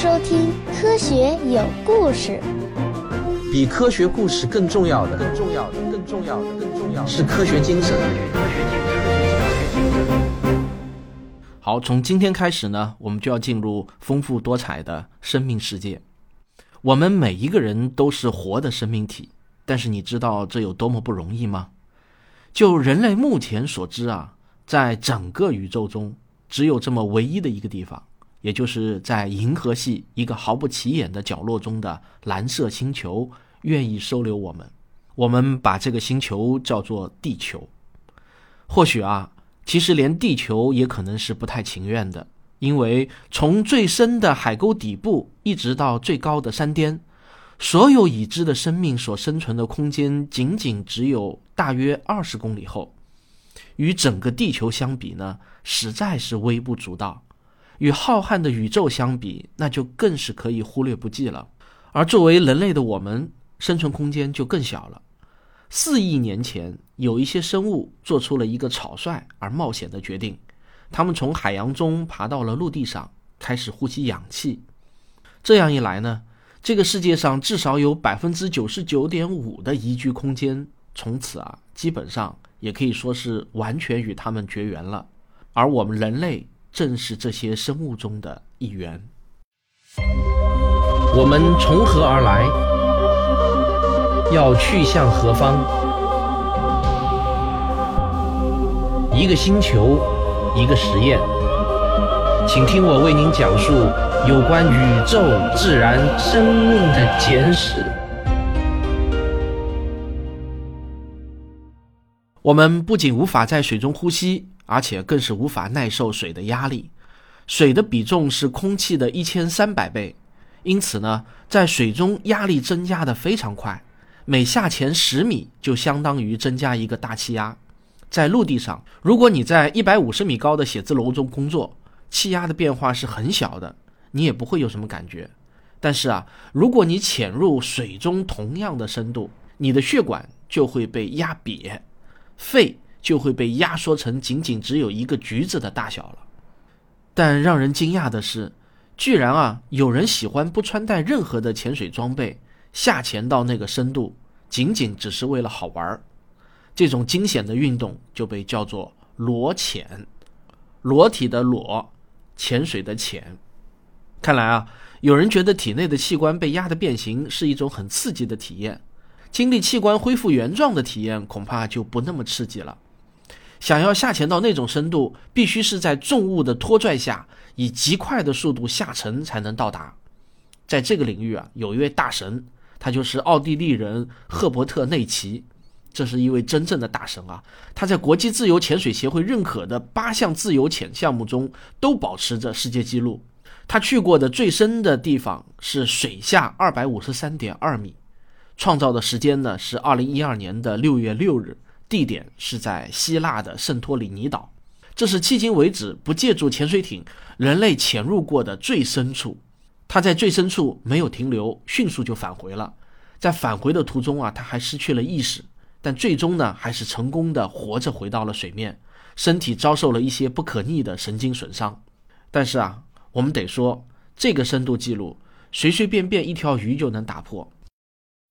收听《科学有故事》。比科学故事更重要的，更重要的，更重要的，更重要的是科学精神。好，从今天开始呢，我们就要进入丰富多彩的生命世界。我们每一个人都是活的生命体，但是你知道这有多么不容易吗？就人类目前所知啊，在整个宇宙中，只有这么唯一的一个地方，也就是在银河系一个毫不起眼的角落中的蓝色星球，愿意收留我们。我们把这个星球叫做地球。或许啊，其实连地球也可能是不太情愿的，因为从最深的海沟底部一直到最高的山巅。所有已知的生命所生存的空间仅仅只有大约二十公里厚，与整个地球相比呢，实在是微不足道。与浩瀚的宇宙相比，那就更是可以忽略不计了。而作为人类的我们，生存空间就更小了。四亿年前，有一些生物做出了一个草率而冒险的决定，他们从海洋中爬到了陆地上，开始呼吸氧气。这样一来呢？这个世界上至少有百分之九十九点五的宜居空间，从此啊，基本上也可以说是完全与他们绝缘了。而我们人类正是这些生物中的一员。我们从何而来？要去向何方？一个星球，一个实验，请听我为您讲述。有关宇宙、自然、生命的简史。我们不仅无法在水中呼吸，而且更是无法耐受水的压力。水的比重是空气的一千三百倍，因此呢，在水中压力增加的非常快，每下潜十米就相当于增加一个大气压。在陆地上，如果你在一百五十米高的写字楼中工作，气压的变化是很小的。你也不会有什么感觉，但是啊，如果你潜入水中同样的深度，你的血管就会被压瘪，肺就会被压缩成仅仅只有一个橘子的大小了。但让人惊讶的是，居然啊，有人喜欢不穿戴任何的潜水装备下潜到那个深度，仅仅只是为了好玩儿。这种惊险的运动就被叫做裸潜，裸体的裸，潜水的潜。看来啊，有人觉得体内的器官被压得变形是一种很刺激的体验，经历器官恢复原状的体验恐怕就不那么刺激了。想要下潜到那种深度，必须是在重物的拖拽下，以极快的速度下沉才能到达。在这个领域啊，有一位大神，他就是奥地利人赫伯特内奇，这是一位真正的大神啊！他在国际自由潜水协会认可的八项自由潜项目中都保持着世界纪录。他去过的最深的地方是水下二百五十三点二米，创造的时间呢是二零一二年的六月六日，地点是在希腊的圣托里尼岛，这是迄今为止不借助潜水艇人类潜入过的最深处。他在最深处没有停留，迅速就返回了。在返回的途中啊，他还失去了意识，但最终呢还是成功的活着回到了水面，身体遭受了一些不可逆的神经损伤，但是啊。我们得说，这个深度记录随随便便一条鱼就能打破，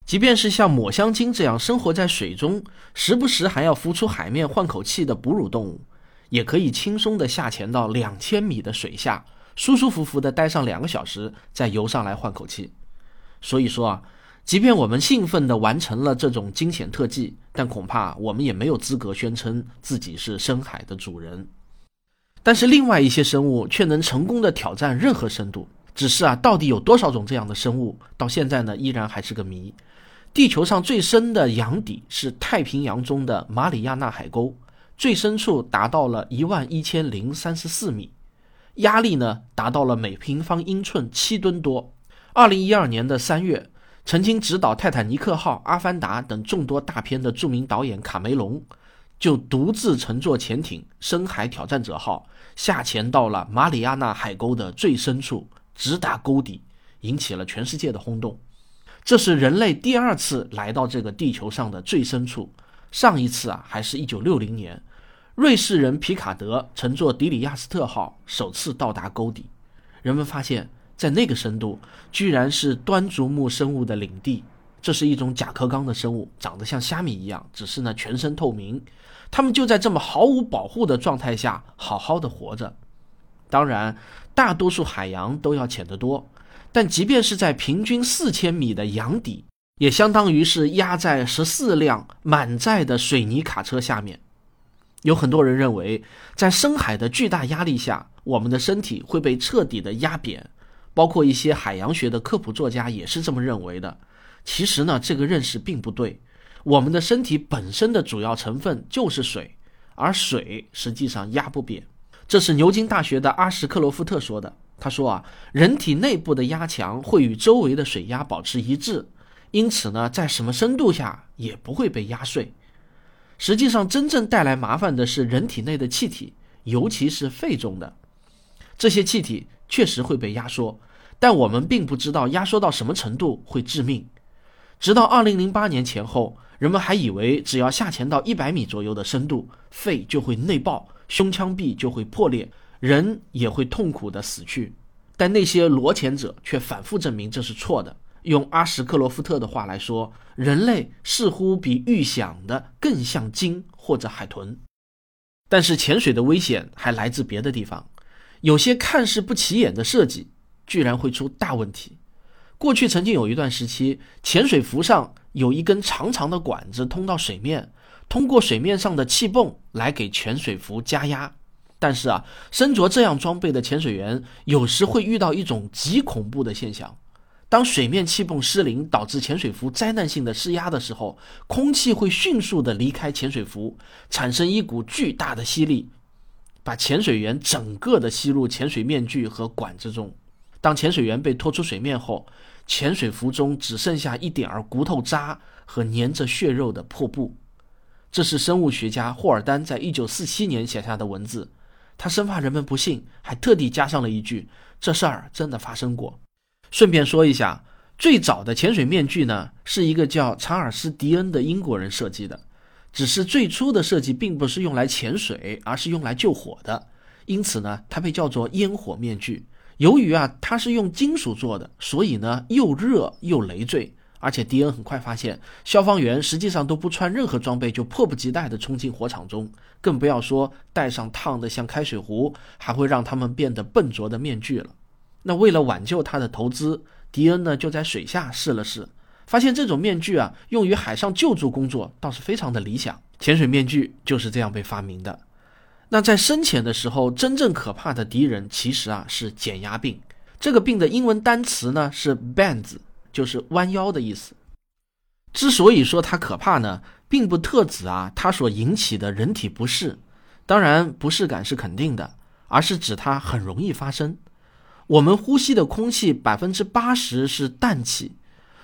即便是像抹香鲸这样生活在水中，时不时还要浮出海面换口气的哺乳动物，也可以轻松地下潜到两千米的水下，舒舒服服地待上两个小时，再游上来换口气。所以说啊，即便我们兴奋地完成了这种惊险特技，但恐怕我们也没有资格宣称自己是深海的主人。但是另外一些生物却能成功的挑战任何深度，只是啊，到底有多少种这样的生物，到现在呢依然还是个谜。地球上最深的洋底是太平洋中的马里亚纳海沟，最深处达到了一万一千零三十四米，压力呢达到了每平方英寸七吨多。二零一二年的三月，曾经执导《泰坦尼克号》《阿凡达》等众多大片的著名导演卡梅隆。就独自乘坐潜艇“深海挑战者号”下潜到了马里亚纳海沟的最深处，直达沟底，引起了全世界的轰动。这是人类第二次来到这个地球上的最深处，上一次啊还是一九六零年，瑞士人皮卡德乘坐“迪里亚斯特号”首次到达沟底。人们发现，在那个深度，居然是端足目生物的领地。这是一种甲壳纲的生物，长得像虾米一样，只是呢全身透明。它们就在这么毫无保护的状态下好好的活着。当然，大多数海洋都要浅得多，但即便是在平均四千米的洋底，也相当于是压在十四辆满载的水泥卡车下面。有很多人认为，在深海的巨大压力下，我们的身体会被彻底的压扁，包括一些海洋学的科普作家也是这么认为的。其实呢，这个认识并不对。我们的身体本身的主要成分就是水，而水实际上压不扁。这是牛津大学的阿什克罗夫特说的。他说啊，人体内部的压强会与周围的水压保持一致，因此呢，在什么深度下也不会被压碎。实际上，真正带来麻烦的是人体内的气体，尤其是肺中的这些气体确实会被压缩，但我们并不知道压缩到什么程度会致命。直到二零零八年前后，人们还以为只要下潜到一百米左右的深度，肺就会内爆，胸腔壁就会破裂，人也会痛苦的死去。但那些裸潜者却反复证明这是错的。用阿什克罗夫特的话来说，人类似乎比预想的更像鲸或者海豚。但是潜水的危险还来自别的地方，有些看似不起眼的设计，居然会出大问题。过去曾经有一段时期，潜水服上有一根长长的管子通到水面，通过水面上的气泵来给潜水服加压。但是啊，身着这样装备的潜水员有时会遇到一种极恐怖的现象：当水面气泵失灵，导致潜水服灾难性的失压的时候，空气会迅速的离开潜水服，产生一股巨大的吸力，把潜水员整个的吸入潜水面具和管子中。当潜水员被拖出水面后，潜水服中只剩下一点儿骨头渣和粘着血肉的破布。这是生物学家霍尔丹在一九四七年写下的文字。他生怕人们不信，还特地加上了一句：“这事儿真的发生过。”顺便说一下，最早的潜水面具呢，是一个叫查尔斯·迪恩的英国人设计的。只是最初的设计并不是用来潜水，而是用来救火的，因此呢，它被叫做烟火面具。由于啊，它是用金属做的，所以呢又热又累赘。而且迪恩很快发现，消防员实际上都不穿任何装备就迫不及待地冲进火场中，更不要说戴上烫得像开水壶，还会让他们变得笨拙的面具了。那为了挽救他的投资，迪恩呢就在水下试了试，发现这种面具啊，用于海上救助工作倒是非常的理想。潜水面具就是这样被发明的。那在深潜的时候，真正可怕的敌人其实啊是减压病。这个病的英文单词呢是 bends，就是弯腰的意思。之所以说它可怕呢，并不特指啊它所引起的人体不适，当然不适感是肯定的，而是指它很容易发生。我们呼吸的空气百分之八十是氮气，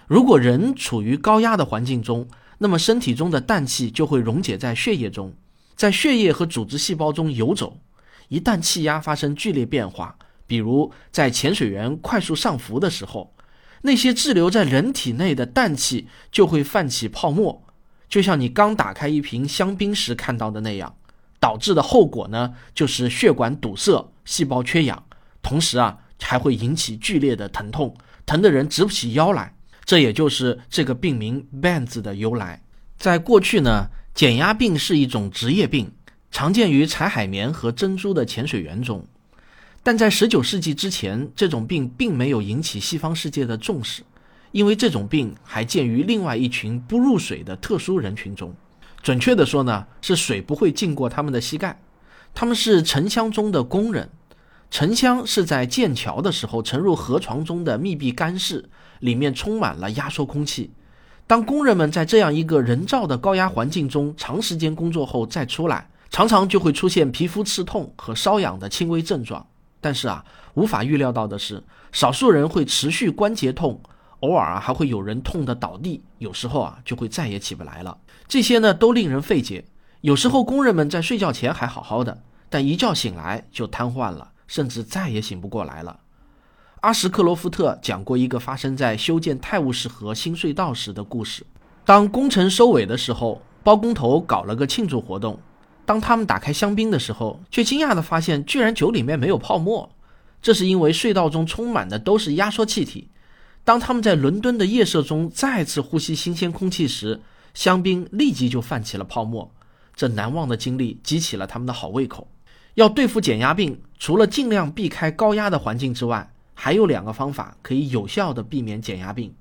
如果人处于高压的环境中，那么身体中的氮气就会溶解在血液中。在血液和组织细胞中游走，一旦气压发生剧烈变化，比如在潜水员快速上浮的时候，那些滞留在人体内的氮气就会泛起泡沫，就像你刚打开一瓶香槟时看到的那样。导致的后果呢，就是血管堵塞、细胞缺氧，同时啊，还会引起剧烈的疼痛，疼的人直不起腰来。这也就是这个病名 “bends” 的由来。在过去呢。减压病是一种职业病，常见于采海绵和珍珠的潜水员中。但在十九世纪之前，这种病并没有引起西方世界的重视，因为这种病还见于另外一群不入水的特殊人群中。准确的说呢，是水不会浸过他们的膝盖。他们是沉箱中的工人，沉箱是在建桥的时候沉入河床中的密闭干室，里面充满了压缩空气。当工人们在这样一个人造的高压环境中长时间工作后再出来，常常就会出现皮肤刺痛和瘙痒的轻微症状。但是啊，无法预料到的是，少数人会持续关节痛，偶尔啊还会有人痛得倒地，有时候啊就会再也起不来了。这些呢都令人费解。有时候工人们在睡觉前还好好的，但一觉醒来就瘫痪了，甚至再也醒不过来了。阿什克罗夫特讲过一个发生在修建泰晤士河新隧道时的故事。当工程收尾的时候，包工头搞了个庆祝活动。当他们打开香槟的时候，却惊讶地发现，居然酒里面没有泡沫。这是因为隧道中充满的都是压缩气体。当他们在伦敦的夜色中再次呼吸新鲜空气时，香槟立即就泛起了泡沫。这难忘的经历激起了他们的好胃口。要对付减压病，除了尽量避开高压的环境之外，还有两个方法可以有效地避免减压病。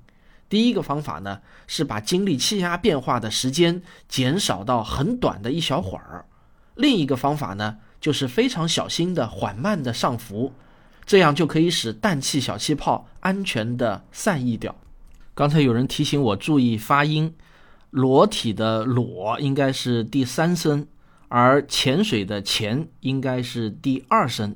第一个方法呢，是把经历气压变化的时间减少到很短的一小会儿；另一个方法呢，就是非常小心的缓慢的上浮，这样就可以使氮气小气泡安全的散逸掉。刚才有人提醒我注意发音，裸体的裸应该是第三声，而潜水的潜应该是第二声。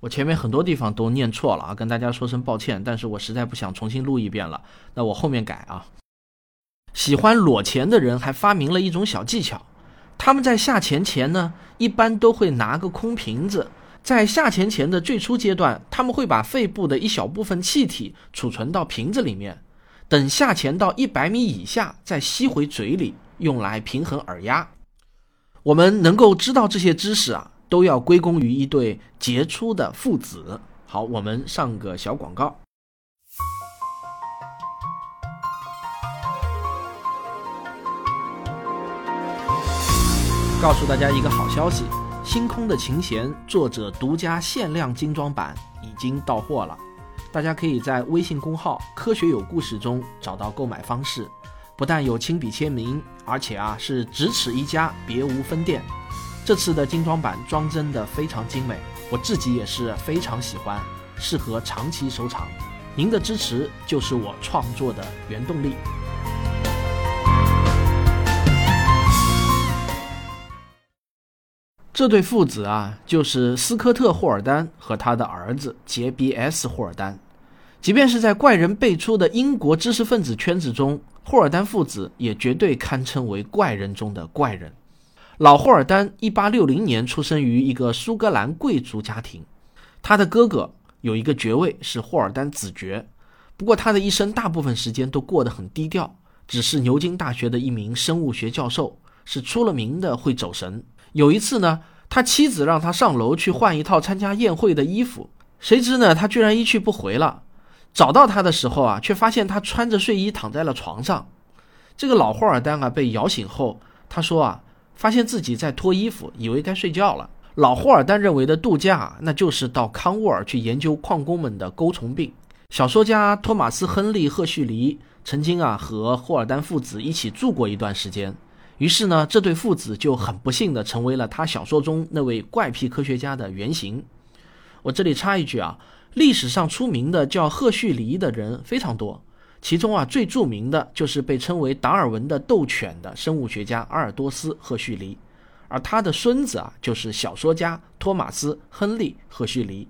我前面很多地方都念错了啊，跟大家说声抱歉。但是我实在不想重新录一遍了，那我后面改啊。喜欢裸潜的人还发明了一种小技巧，他们在下潜前呢，一般都会拿个空瓶子，在下潜前的最初阶段，他们会把肺部的一小部分气体储存到瓶子里面，等下潜到一百米以下再吸回嘴里，用来平衡耳压。我们能够知道这些知识啊。都要归功于一对杰出的父子。好，我们上个小广告，告诉大家一个好消息：《星空的琴弦》作者独家限量精装版已经到货了，大家可以在微信公号“科学有故事”中找到购买方式。不但有亲笔签名，而且啊是只此一家，别无分店。这次的精装版装帧的非常精美，我自己也是非常喜欢，适合长期收藏。您的支持就是我创作的原动力。这对父子啊，就是斯科特·霍尔丹和他的儿子杰比 ·S· 霍尔丹。即便是在怪人辈出的英国知识分子圈子中，霍尔丹父子也绝对堪称为怪人中的怪人。老霍尔丹一八六零年出生于一个苏格兰贵族家庭，他的哥哥有一个爵位是霍尔丹子爵，不过他的一生大部分时间都过得很低调，只是牛津大学的一名生物学教授，是出了名的会走神。有一次呢，他妻子让他上楼去换一套参加宴会的衣服，谁知呢，他居然一去不回了。找到他的时候啊，却发现他穿着睡衣躺在了床上。这个老霍尔丹啊被摇醒后，他说啊。发现自己在脱衣服，以为该睡觉了。老霍尔丹认为的度假，那就是到康沃尔去研究矿工们的钩虫病。小说家托马斯·亨利·赫胥黎曾经啊和霍尔丹父子一起住过一段时间，于是呢，这对父子就很不幸的成为了他小说中那位怪癖科学家的原型。我这里插一句啊，历史上出名的叫赫胥黎的人非常多。其中啊，最著名的就是被称为达尔文的斗犬的生物学家阿尔多斯·赫胥黎，而他的孙子啊，就是小说家托马斯·亨利·赫胥黎。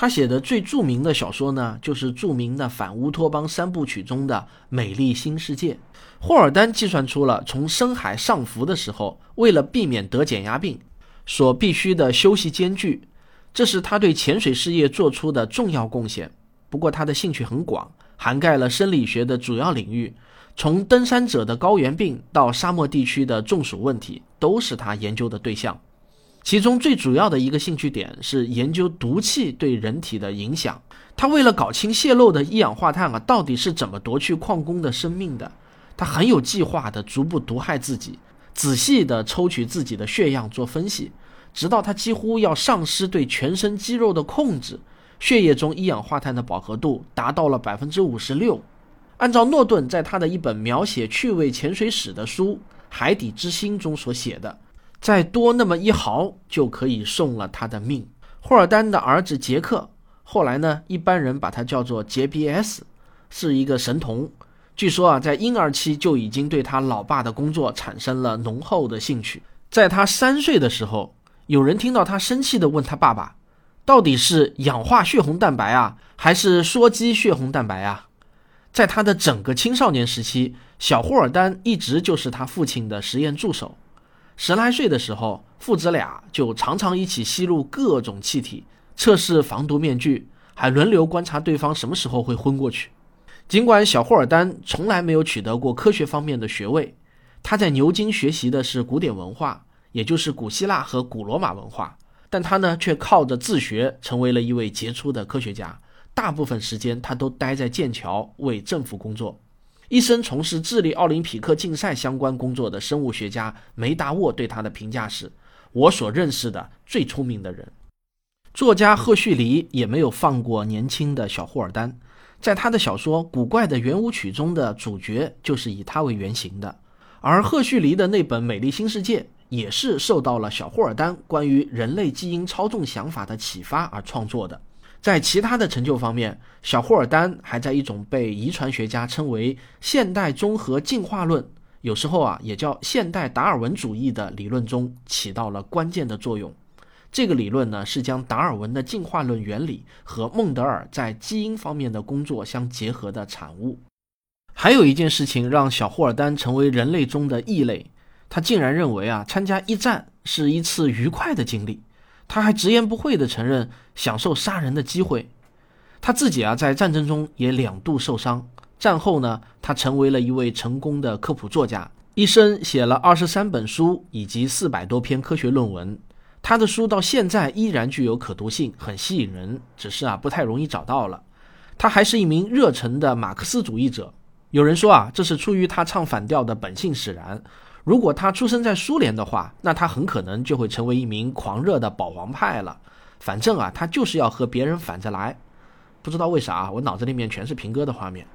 他写的最著名的小说呢，就是著名的反乌托邦三部曲中的《美丽新世界》。霍尔丹计算出了从深海上浮的时候，为了避免得减压病，所必须的休息间距，这是他对潜水事业做出的重要贡献。不过他的兴趣很广。涵盖了生理学的主要领域，从登山者的高原病到沙漠地区的中暑问题，都是他研究的对象。其中最主要的一个兴趣点是研究毒气对人体的影响。他为了搞清泄漏的一氧化碳啊到底是怎么夺去矿工的生命的，他很有计划的逐步毒害自己，仔细的抽取自己的血样做分析，直到他几乎要丧失对全身肌肉的控制。血液中一氧化碳的饱和度达到了百分之五十六。按照诺顿在他的一本描写趣味潜水史的书《海底之心》中所写的，再多那么一毫就可以送了他的命。霍尔丹的儿子杰克，后来呢，一般人把他叫做杰比 S，是一个神童。据说啊，在婴儿期就已经对他老爸的工作产生了浓厚的兴趣。在他三岁的时候，有人听到他生气地问他爸爸。到底是氧化血红蛋白啊，还是羧基血红蛋白啊？在他的整个青少年时期，小霍尔丹一直就是他父亲的实验助手。十来岁的时候，父子俩就常常一起吸入各种气体，测试防毒面具，还轮流观察对方什么时候会昏过去。尽管小霍尔丹从来没有取得过科学方面的学位，他在牛津学习的是古典文化，也就是古希腊和古罗马文化。但他呢却靠着自学成为了一位杰出的科学家。大部分时间他都待在剑桥为政府工作。一生从事智力奥林匹克竞赛相关工作的生物学家梅达沃对他的评价是：“我所认识的最聪明的人。”作家赫胥黎也没有放过年轻的小霍尔丹，在他的小说《古怪的圆舞曲》中的主角就是以他为原型的。而赫胥黎的那本《美丽新世界》也是受到了小霍尔丹关于人类基因操纵想法的启发而创作的。在其他的成就方面，小霍尔丹还在一种被遗传学家称为现代综合进化论，有时候啊也叫现代达尔文主义的理论中起到了关键的作用。这个理论呢，是将达尔文的进化论原理和孟德尔在基因方面的工作相结合的产物。还有一件事情让小霍尔丹成为人类中的异类，他竟然认为啊，参加一战是一次愉快的经历。他还直言不讳地承认享受杀人的机会。他自己啊，在战争中也两度受伤。战后呢，他成为了一位成功的科普作家，一生写了二十三本书以及四百多篇科学论文。他的书到现在依然具有可读性，很吸引人，只是啊不太容易找到了。他还是一名热忱的马克思主义者。有人说啊，这是出于他唱反调的本性使然。如果他出生在苏联的话，那他很可能就会成为一名狂热的保皇派了。反正啊，他就是要和别人反着来。不知道为啥，我脑子里面全是平哥的画面。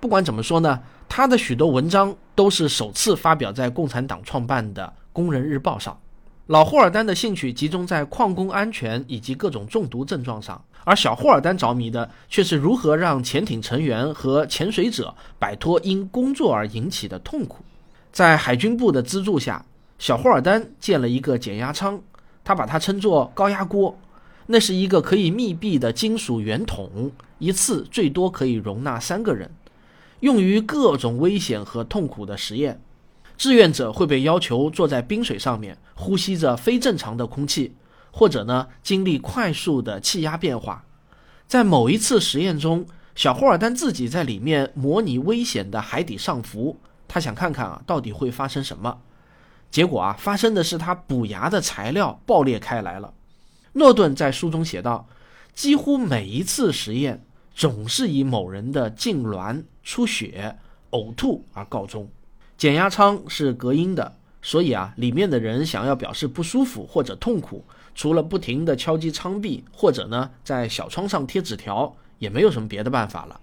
不管怎么说呢，他的许多文章都是首次发表在共产党创办的《工人日报》上。老霍尔丹的兴趣集中在矿工安全以及各种中毒症状上，而小霍尔丹着迷的却是如何让潜艇成员和潜水者摆脱因工作而引起的痛苦。在海军部的资助下，小霍尔丹建了一个减压舱，他把它称作高压锅。那是一个可以密闭的金属圆筒，一次最多可以容纳三个人，用于各种危险和痛苦的实验。志愿者会被要求坐在冰水上面，呼吸着非正常的空气，或者呢经历快速的气压变化。在某一次实验中，小霍尔丹自己在里面模拟危险的海底上浮，他想看看啊到底会发生什么。结果啊发生的是他补牙的材料爆裂开来了。诺顿在书中写道，几乎每一次实验总是以某人的痉挛、出血、呕吐而告终。减压舱是隔音的，所以啊，里面的人想要表示不舒服或者痛苦，除了不停地敲击舱壁，或者呢在小窗上贴纸条，也没有什么别的办法了。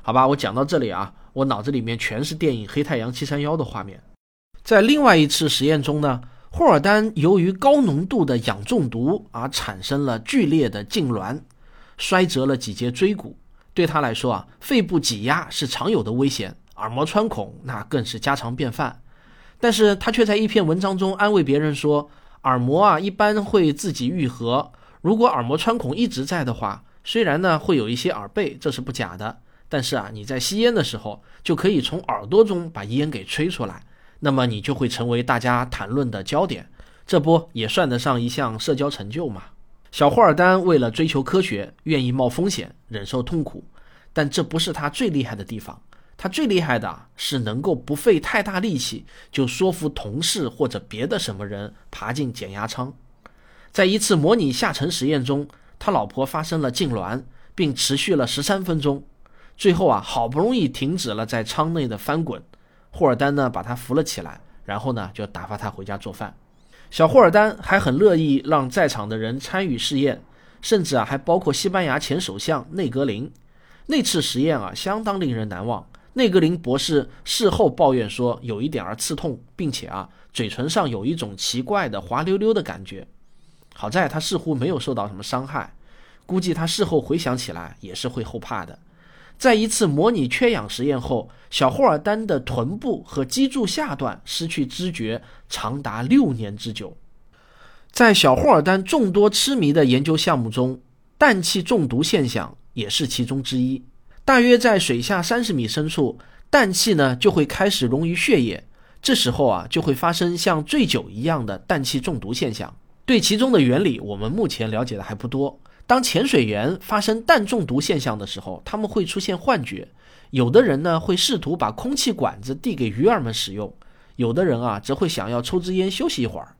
好吧，我讲到这里啊，我脑子里面全是电影《黑太阳七三幺》的画面。在另外一次实验中呢，霍尔丹由于高浓度的氧中毒而产生了剧烈的痉挛，摔折了几节椎骨。对他来说啊，肺部挤压是常有的危险。耳膜穿孔那更是家常便饭，但是他却在一篇文章中安慰别人说，耳膜啊一般会自己愈合。如果耳膜穿孔一直在的话，虽然呢会有一些耳背，这是不假的，但是啊你在吸烟的时候就可以从耳朵中把烟给吹出来，那么你就会成为大家谈论的焦点，这不也算得上一项社交成就吗？小霍尔丹为了追求科学，愿意冒风险，忍受痛苦，但这不是他最厉害的地方。他最厉害的是能够不费太大力气就说服同事或者别的什么人爬进减压舱。在一次模拟下沉实验中，他老婆发生了痉挛，并持续了十三分钟。最后啊，好不容易停止了在舱内的翻滚。霍尔丹呢，把他扶了起来，然后呢，就打发他回家做饭。小霍尔丹还很乐意让在场的人参与试验，甚至啊，还包括西班牙前首相内格林。那次实验啊，相当令人难忘。内格林博士事后抱怨说，有一点儿刺痛，并且啊，嘴唇上有一种奇怪的滑溜溜的感觉。好在他似乎没有受到什么伤害，估计他事后回想起来也是会后怕的。在一次模拟缺氧实验后，小霍尔丹的臀部和脊柱下段失去知觉长达六年之久。在小霍尔丹众多痴迷的研究项目中，氮气中毒现象也是其中之一。大约在水下三十米深处，氮气呢就会开始溶于血液，这时候啊就会发生像醉酒一样的氮气中毒现象。对其中的原理，我们目前了解的还不多。当潜水员发生氮中毒现象的时候，他们会出现幻觉，有的人呢会试图把空气管子递给鱼儿们使用，有的人啊则会想要抽支烟休息一会儿。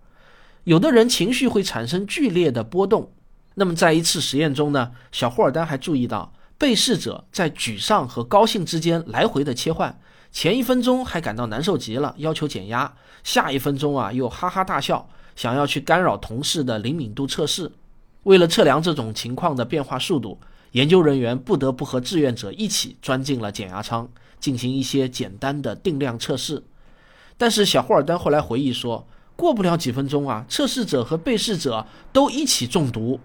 有的人情绪会产生剧烈的波动。那么在一次实验中呢，小霍尔丹还注意到被试者在沮丧和高兴之间来回的切换，前一分钟还感到难受极了，要求减压，下一分钟啊又哈哈大笑，想要去干扰同事的灵敏度测试。为了测量这种情况的变化速度，研究人员不得不和志愿者一起钻进了减压舱，进行一些简单的定量测试。但是小霍尔丹后来回忆说，过不了几分钟啊，测试者和被试者都一起中毒，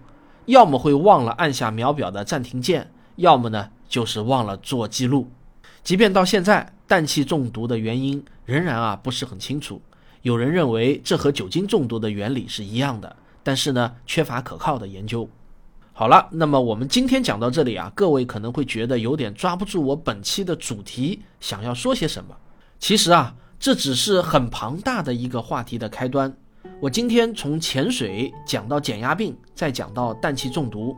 要么会忘了按下秒表的暂停键，要么呢就是忘了做记录。即便到现在，氮气中毒的原因仍然啊不是很清楚。有人认为这和酒精中毒的原理是一样的，但是呢缺乏可靠的研究。好了，那么我们今天讲到这里啊，各位可能会觉得有点抓不住我本期的主题想要说些什么。其实啊。这只是很庞大的一个话题的开端。我今天从潜水讲到减压病，再讲到氮气中毒。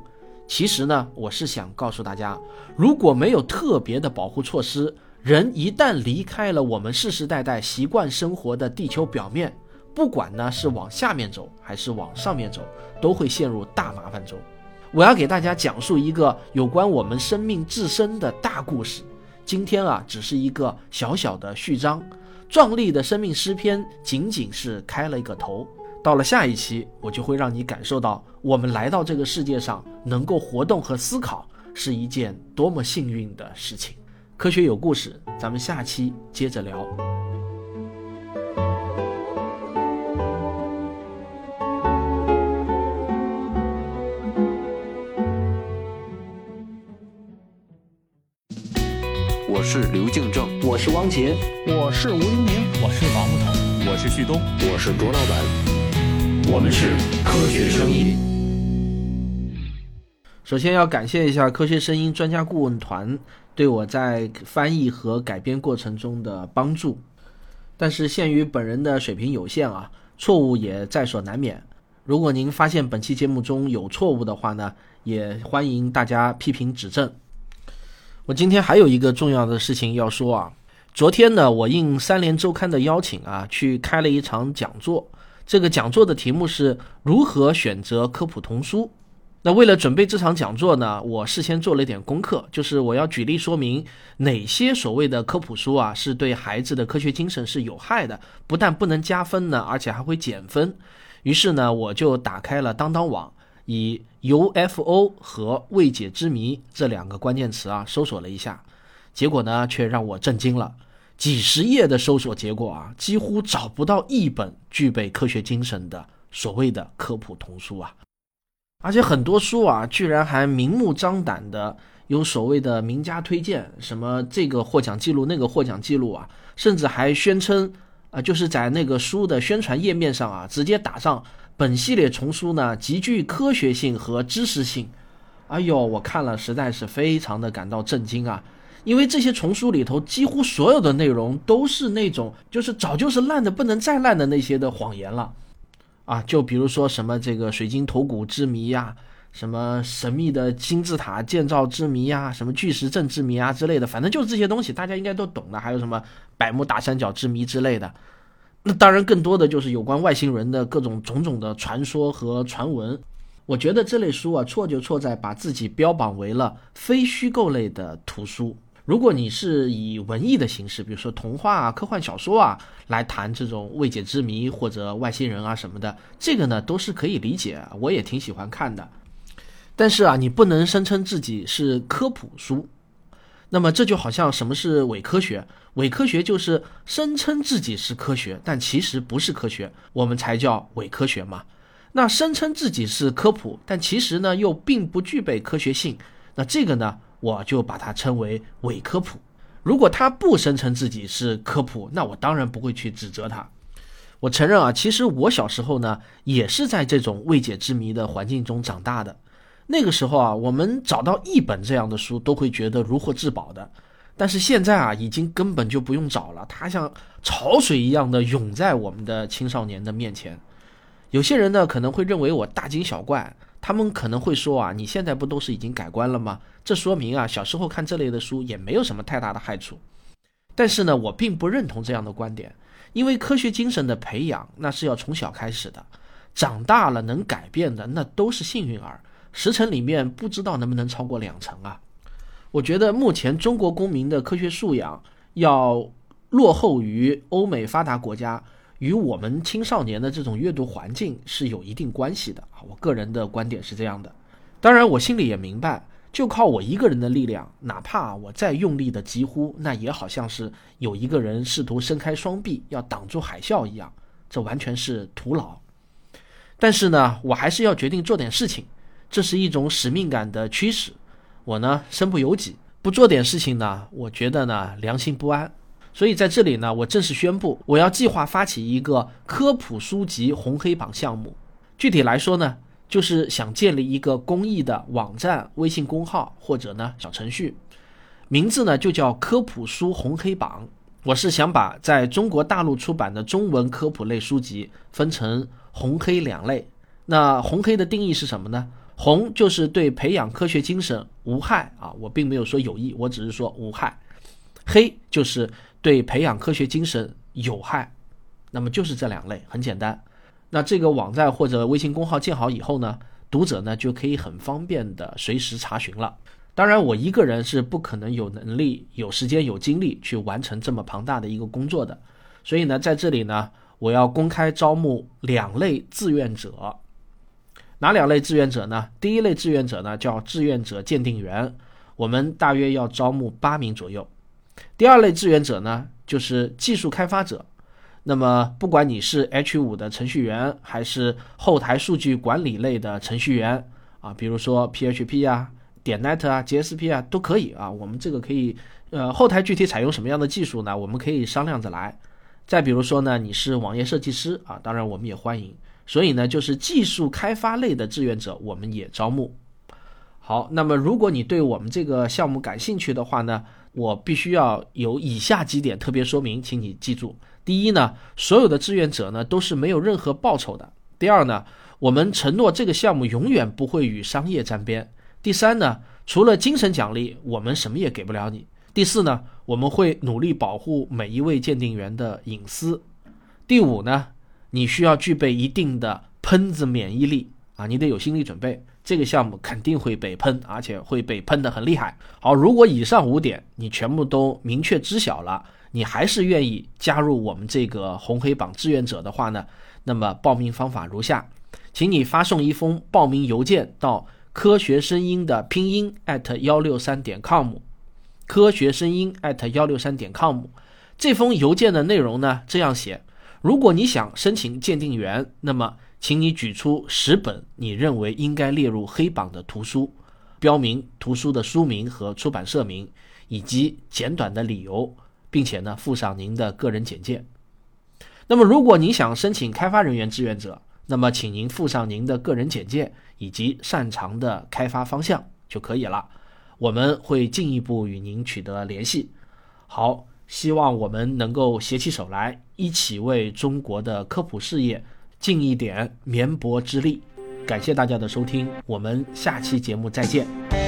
其实呢，我是想告诉大家，如果没有特别的保护措施，人一旦离开了我们世世代代习惯生活的地球表面，不管呢是往下面走还是往上面走，都会陷入大麻烦中。我要给大家讲述一个有关我们生命自身的大故事。今天啊，只是一个小小的序章。壮丽的生命诗篇仅仅是开了一个头，到了下一期，我就会让你感受到，我们来到这个世界上能够活动和思考，是一件多么幸运的事情。科学有故事，咱们下期接着聊。我是刘敬正，我是汪杰，我是吴黎明，我是王木头，我是旭东，我是卓老板，我们是科学声音。首先要感谢一下科学声音专家顾问团对我在翻译和改编过程中的帮助，但是限于本人的水平有限啊，错误也在所难免。如果您发现本期节目中有错误的话呢，也欢迎大家批评指正。我今天还有一个重要的事情要说啊，昨天呢，我应三联周刊的邀请啊，去开了一场讲座。这个讲座的题目是如何选择科普童书。那为了准备这场讲座呢，我事先做了一点功课，就是我要举例说明哪些所谓的科普书啊，是对孩子的科学精神是有害的，不但不能加分呢，而且还会减分。于是呢，我就打开了当当网。以 UFO 和未解之谜这两个关键词啊，搜索了一下，结果呢，却让我震惊了。几十页的搜索结果啊，几乎找不到一本具备科学精神的所谓的科普童书啊！而且很多书啊，居然还明目张胆的有所谓的名家推荐，什么这个获奖记录、那个获奖记录啊，甚至还宣称啊，就是在那个书的宣传页面上啊，直接打上。本系列丛书呢，极具科学性和知识性。哎呦，我看了实在是非常的感到震惊啊！因为这些丛书里头几乎所有的内容都是那种就是早就是烂的不能再烂的那些的谎言了啊！就比如说什么这个水晶头骨之谜呀，什么神秘的金字塔建造之谜呀，什么巨石阵之谜啊之类的，反正就是这些东西，大家应该都懂的。还有什么百慕大三角之谜之类的。那当然，更多的就是有关外星人的各种种种的传说和传闻。我觉得这类书啊，错就错在把自己标榜为了非虚构类的图书。如果你是以文艺的形式，比如说童话啊、科幻小说啊，来谈这种未解之谜或者外星人啊什么的，这个呢都是可以理解，我也挺喜欢看的。但是啊，你不能声称自己是科普书。那么这就好像什么是伪科学？伪科学就是声称自己是科学，但其实不是科学，我们才叫伪科学嘛。那声称自己是科普，但其实呢又并不具备科学性，那这个呢我就把它称为伪科普。如果他不声称自己是科普，那我当然不会去指责他。我承认啊，其实我小时候呢也是在这种未解之谜的环境中长大的。那个时候啊，我们找到一本这样的书都会觉得如获至宝的，但是现在啊，已经根本就不用找了，它像潮水一样的涌在我们的青少年的面前。有些人呢可能会认为我大惊小怪，他们可能会说啊，你现在不都是已经改观了吗？这说明啊，小时候看这类的书也没有什么太大的害处。但是呢，我并不认同这样的观点，因为科学精神的培养那是要从小开始的。长大了能改变的，那都是幸运儿。十成里面不知道能不能超过两成啊？我觉得目前中国公民的科学素养要落后于欧美发达国家，与我们青少年的这种阅读环境是有一定关系的啊。我个人的观点是这样的。当然，我心里也明白，就靠我一个人的力量，哪怕我再用力的疾呼，那也好像是有一个人试图伸开双臂要挡住海啸一样，这完全是徒劳。但是呢，我还是要决定做点事情，这是一种使命感的驱使。我呢，身不由己，不做点事情呢，我觉得呢，良心不安。所以在这里呢，我正式宣布，我要计划发起一个科普书籍红黑榜项目。具体来说呢，就是想建立一个公益的网站、微信公号或者呢小程序，名字呢就叫科普书红黑榜。我是想把在中国大陆出版的中文科普类书籍分成红黑两类。那红黑的定义是什么呢？红就是对培养科学精神无害啊，我并没有说有益，我只是说无害。黑就是对培养科学精神有害，那么就是这两类，很简单。那这个网站或者微信公号建好以后呢，读者呢就可以很方便的随时查询了。当然，我一个人是不可能有能力、有时间、有精力去完成这么庞大的一个工作的，所以呢，在这里呢，我要公开招募两类志愿者。哪两类志愿者呢？第一类志愿者呢叫志愿者鉴定员，我们大约要招募八名左右。第二类志愿者呢就是技术开发者，那么不管你是 H 五的程序员，还是后台数据管理类的程序员啊，比如说 PHP 啊、点 Net 啊、JSP 啊都可以啊。我们这个可以，呃，后台具体采用什么样的技术呢？我们可以商量着来。再比如说呢，你是网页设计师啊，当然我们也欢迎。所以呢，就是技术开发类的志愿者，我们也招募。好，那么如果你对我们这个项目感兴趣的话呢，我必须要有以下几点特别说明，请你记住：第一呢，所有的志愿者呢都是没有任何报酬的；第二呢，我们承诺这个项目永远不会与商业沾边；第三呢，除了精神奖励，我们什么也给不了你；第四呢，我们会努力保护每一位鉴定员的隐私；第五呢。你需要具备一定的喷子免疫力啊，你得有心理准备，这个项目肯定会被喷，而且会被喷得很厉害。好，如果以上五点你全部都明确知晓了，你还是愿意加入我们这个红黑榜志愿者的话呢？那么报名方法如下，请你发送一封报名邮件到科学声音的拼音幺六三点 com，科学声音幺六三点 com，这封邮件的内容呢这样写。如果你想申请鉴定员，那么请你举出十本你认为应该列入黑榜的图书，标明图书的书名和出版社名，以及简短的理由，并且呢附上您的个人简介。那么，如果你想申请开发人员志愿者，那么请您附上您的个人简介以及擅长的开发方向就可以了。我们会进一步与您取得联系。好。希望我们能够携起手来，一起为中国的科普事业尽一点绵薄之力。感谢大家的收听，我们下期节目再见。